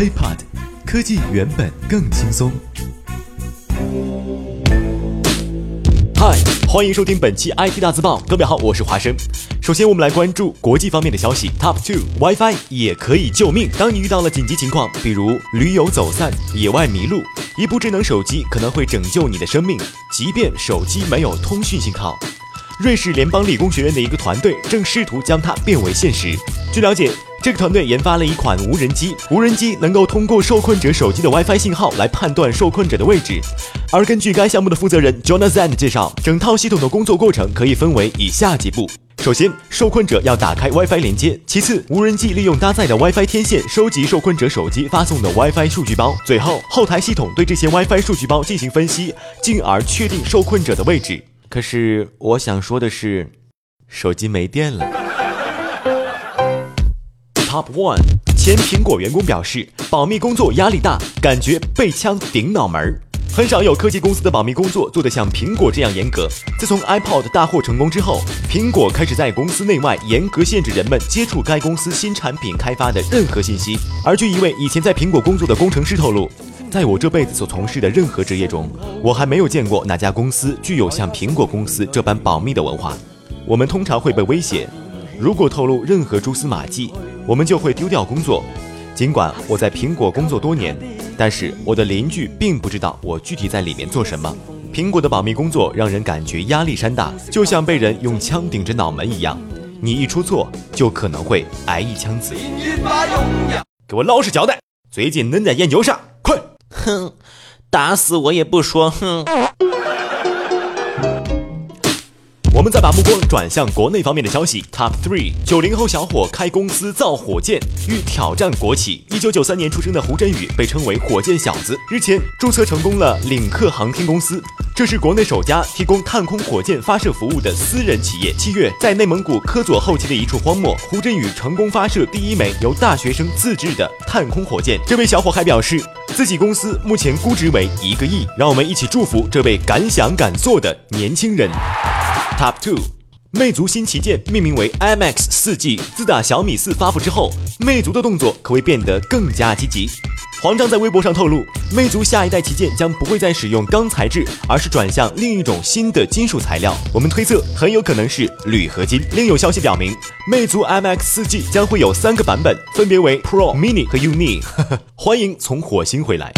iPod，科技原本更轻松。嗨，欢迎收听本期 IT 大字报。各位好，我是华生。首先，我们来关注国际方面的消息。Top two，WiFi 也可以救命。当你遇到了紧急情况，比如驴友走散、野外迷路，一部智能手机可能会拯救你的生命，即便手机没有通讯信号。瑞士联邦理工学院的一个团队正试图将它变为现实。据了解，这个团队研发了一款无人机，无人机能够通过受困者手机的 WiFi 信号来判断受困者的位置。而根据该项目的负责人 Jonathan 介绍，整套系统的工作过程可以分为以下几步：首先，受困者要打开 WiFi 连接；其次，无人机利用搭载的 WiFi 天线收集受困者手机发送的 WiFi 数据包；最后，后台系统对这些 WiFi 数据包进行分析，进而确定受困者的位置。可是我想说的是，手机没电了。Top one，前苹果员工表示，保密工作压力大，感觉被枪顶脑门儿。很少有科技公司的保密工作做得像苹果这样严格。自从 iPod 大获成功之后，苹果开始在公司内外严格限制人们接触该公司新产品开发的任何信息。而据一位以前在苹果工作的工程师透露，在我这辈子所从事的任何职业中，我还没有见过哪家公司具有像苹果公司这般保密的文化。我们通常会被威胁，如果透露任何蛛丝马迹，我们就会丢掉工作。尽管我在苹果工作多年，但是我的邻居并不知道我具体在里面做什么。苹果的保密工作让人感觉压力山大，就像被人用枪顶着脑门一样。你一出错，就可能会挨一枪子。给我老实交代，最近恁在研究啥？快！哼，打死我也不说。哼。我们再把目光转向国内方面的消息。Top three，九零后小伙开公司造火箭，欲挑战国企。一九九三年出生的胡振宇被称为火箭小子。日前注册成功了领克航天公司，这是国内首家提供探空火箭发射服务的私人企业。七月，在内蒙古科左后旗的一处荒漠，胡振宇成功发射第一枚由大学生自制的探空火箭。这位小伙还表示，自己公司目前估值为一个亿。让我们一起祝福这位敢想敢做的年轻人。Top two，魅族新旗舰命名为 IMAX 4G。自打小米四发布之后，魅族的动作可谓变得更加积极。黄章在微博上透露，魅族下一代旗舰将不会再使用钢材质，而是转向另一种新的金属材料。我们推测，很有可能是铝合金。另有消息表明，魅族 IMAX 4G 将会有三个版本，分别为 Pro、Mini 和 Uni。欢迎从火星回来。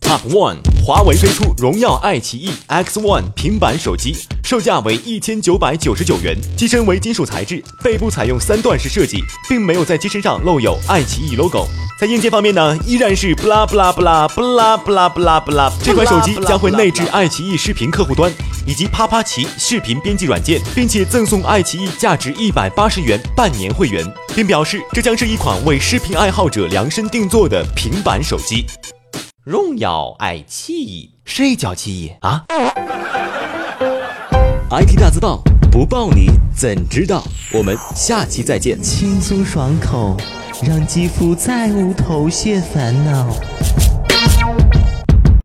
Top one，华为推出荣耀爱奇艺 X One 平板手机，售价为一千九百九十九元，机身为金属材质，背部采用三段式设计，并没有在机身上露有爱奇艺 logo。在硬件方面呢，依然是不拉不拉不拉不拉不拉不拉不拉。这款手机将会内置爱奇艺视频客户端以及啪啪奇视频编辑软件，并且赠送爱奇艺价值一百八十元半年会员，并表示这将是一款为视频爱好者量身定做的平板手机。荣耀爱奇艺，谁叫奇艺啊？IT 大字报不报你怎知道？我们下期再见。轻松爽口，让肌肤再无头屑烦恼。